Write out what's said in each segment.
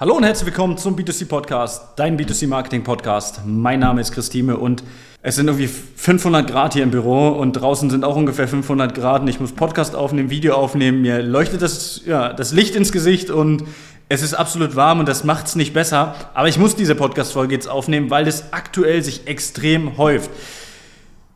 Hallo und herzlich willkommen zum B2C Podcast, dein B2C Marketing Podcast. Mein Name ist Christine und es sind irgendwie 500 Grad hier im Büro und draußen sind auch ungefähr 500 Grad und ich muss Podcast aufnehmen, Video aufnehmen. Mir leuchtet das, ja, das Licht ins Gesicht und es ist absolut warm und das macht es nicht besser. Aber ich muss diese Podcast-Folge jetzt aufnehmen, weil das aktuell sich extrem häuft.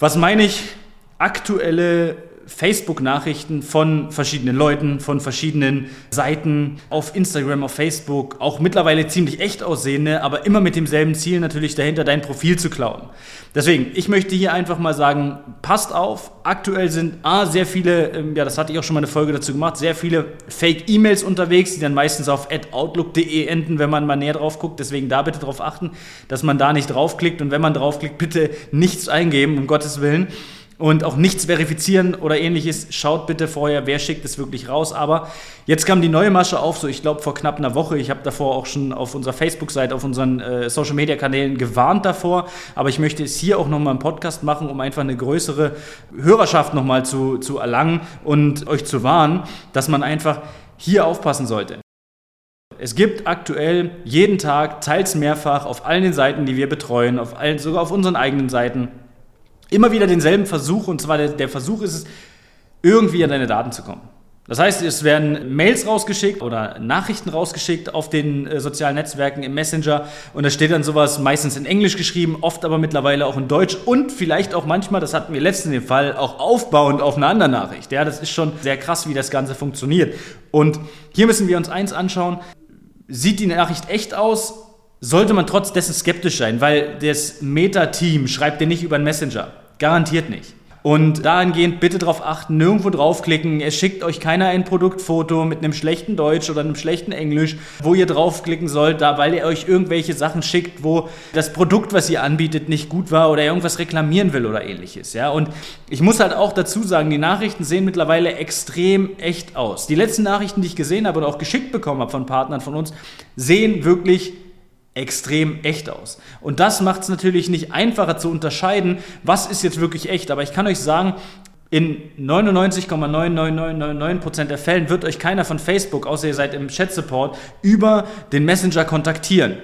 Was meine ich? Aktuelle Facebook-Nachrichten von verschiedenen Leuten, von verschiedenen Seiten auf Instagram, auf Facebook, auch mittlerweile ziemlich echt aussehende, aber immer mit demselben Ziel natürlich dahinter, dein Profil zu klauen. Deswegen, ich möchte hier einfach mal sagen, passt auf, aktuell sind A, sehr viele, ähm, ja, das hatte ich auch schon mal eine Folge dazu gemacht, sehr viele Fake-E-Mails unterwegs, die dann meistens auf outlook.de enden, wenn man mal näher drauf guckt. Deswegen da bitte darauf achten, dass man da nicht draufklickt und wenn man draufklickt, bitte nichts eingeben, um Gottes Willen und auch nichts verifizieren oder ähnliches. Schaut bitte vorher, wer schickt es wirklich raus. Aber jetzt kam die neue Masche auf, so ich glaube vor knapp einer Woche. Ich habe davor auch schon auf unserer Facebook-Seite, auf unseren äh, Social-Media-Kanälen gewarnt davor. Aber ich möchte es hier auch nochmal im Podcast machen, um einfach eine größere Hörerschaft nochmal zu, zu erlangen und euch zu warnen, dass man einfach hier aufpassen sollte. Es gibt aktuell jeden Tag, teils mehrfach, auf allen den Seiten, die wir betreuen, auf allen, sogar auf unseren eigenen Seiten, immer wieder denselben Versuch, und zwar der, der Versuch ist es, irgendwie an deine Daten zu kommen. Das heißt, es werden Mails rausgeschickt oder Nachrichten rausgeschickt auf den äh, sozialen Netzwerken im Messenger und da steht dann sowas meistens in Englisch geschrieben, oft aber mittlerweile auch in Deutsch und vielleicht auch manchmal, das hatten wir letztens den Fall, auch aufbauend auf eine andere Nachricht. Ja, das ist schon sehr krass, wie das Ganze funktioniert. Und hier müssen wir uns eins anschauen. Sieht die Nachricht echt aus? sollte man trotz dessen skeptisch sein, weil das Meta-Team schreibt dir nicht über einen Messenger. Garantiert nicht. Und dahingehend bitte darauf achten, nirgendwo draufklicken. Es schickt euch keiner ein Produktfoto mit einem schlechten Deutsch oder einem schlechten Englisch, wo ihr draufklicken sollt, weil ihr euch irgendwelche Sachen schickt, wo das Produkt, was ihr anbietet, nicht gut war oder irgendwas reklamieren will oder ähnliches. Ja? Und ich muss halt auch dazu sagen, die Nachrichten sehen mittlerweile extrem echt aus. Die letzten Nachrichten, die ich gesehen habe und auch geschickt bekommen habe von Partnern von uns, sehen wirklich extrem echt aus. Und das macht es natürlich nicht einfacher zu unterscheiden, was ist jetzt wirklich echt. Aber ich kann euch sagen, in 99,99999% der Fällen wird euch keiner von Facebook, außer ihr seid im Chat-Support, über den Messenger kontaktieren.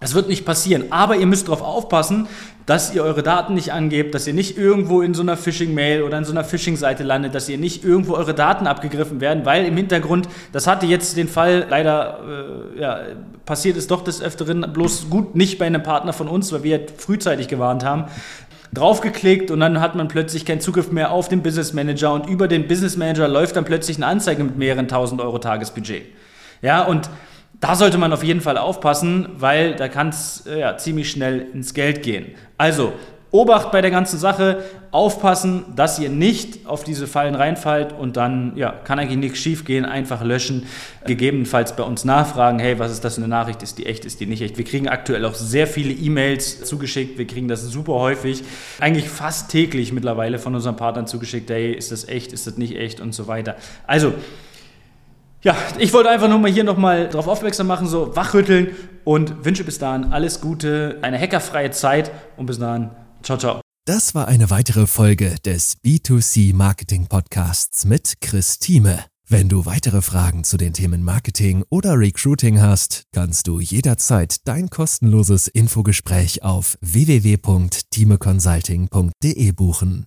Das wird nicht passieren, aber ihr müsst darauf aufpassen, dass ihr eure Daten nicht angebt, dass ihr nicht irgendwo in so einer Phishing-Mail oder in so einer Phishing-Seite landet, dass ihr nicht irgendwo eure Daten abgegriffen werden, weil im Hintergrund, das hatte jetzt den Fall, leider äh, ja, passiert es doch des Öfteren, bloß gut nicht bei einem Partner von uns, weil wir frühzeitig gewarnt haben, draufgeklickt und dann hat man plötzlich keinen Zugriff mehr auf den Business Manager und über den Business Manager läuft dann plötzlich eine Anzeige mit mehreren tausend Euro Tagesbudget. Ja, und da sollte man auf jeden Fall aufpassen, weil da kann es äh, ja, ziemlich schnell ins Geld gehen. Also, Obacht bei der ganzen Sache, aufpassen, dass ihr nicht auf diese Fallen reinfallt und dann ja, kann eigentlich nichts schief gehen, einfach löschen, gegebenenfalls bei uns nachfragen, hey, was ist das für eine Nachricht, ist die echt, ist die nicht echt. Wir kriegen aktuell auch sehr viele E-Mails zugeschickt, wir kriegen das super häufig, eigentlich fast täglich mittlerweile von unseren Partnern zugeschickt, hey, ist das echt, ist das nicht echt und so weiter. Also, ja, ich wollte einfach nur mal hier nochmal darauf aufmerksam machen, so wachrütteln und wünsche bis dahin alles Gute, eine hackerfreie Zeit und bis dahin, ciao, ciao. Das war eine weitere Folge des B2C Marketing Podcasts mit Chris Thieme. Wenn du weitere Fragen zu den Themen Marketing oder Recruiting hast, kannst du jederzeit dein kostenloses Infogespräch auf www.timeconsulting.de buchen.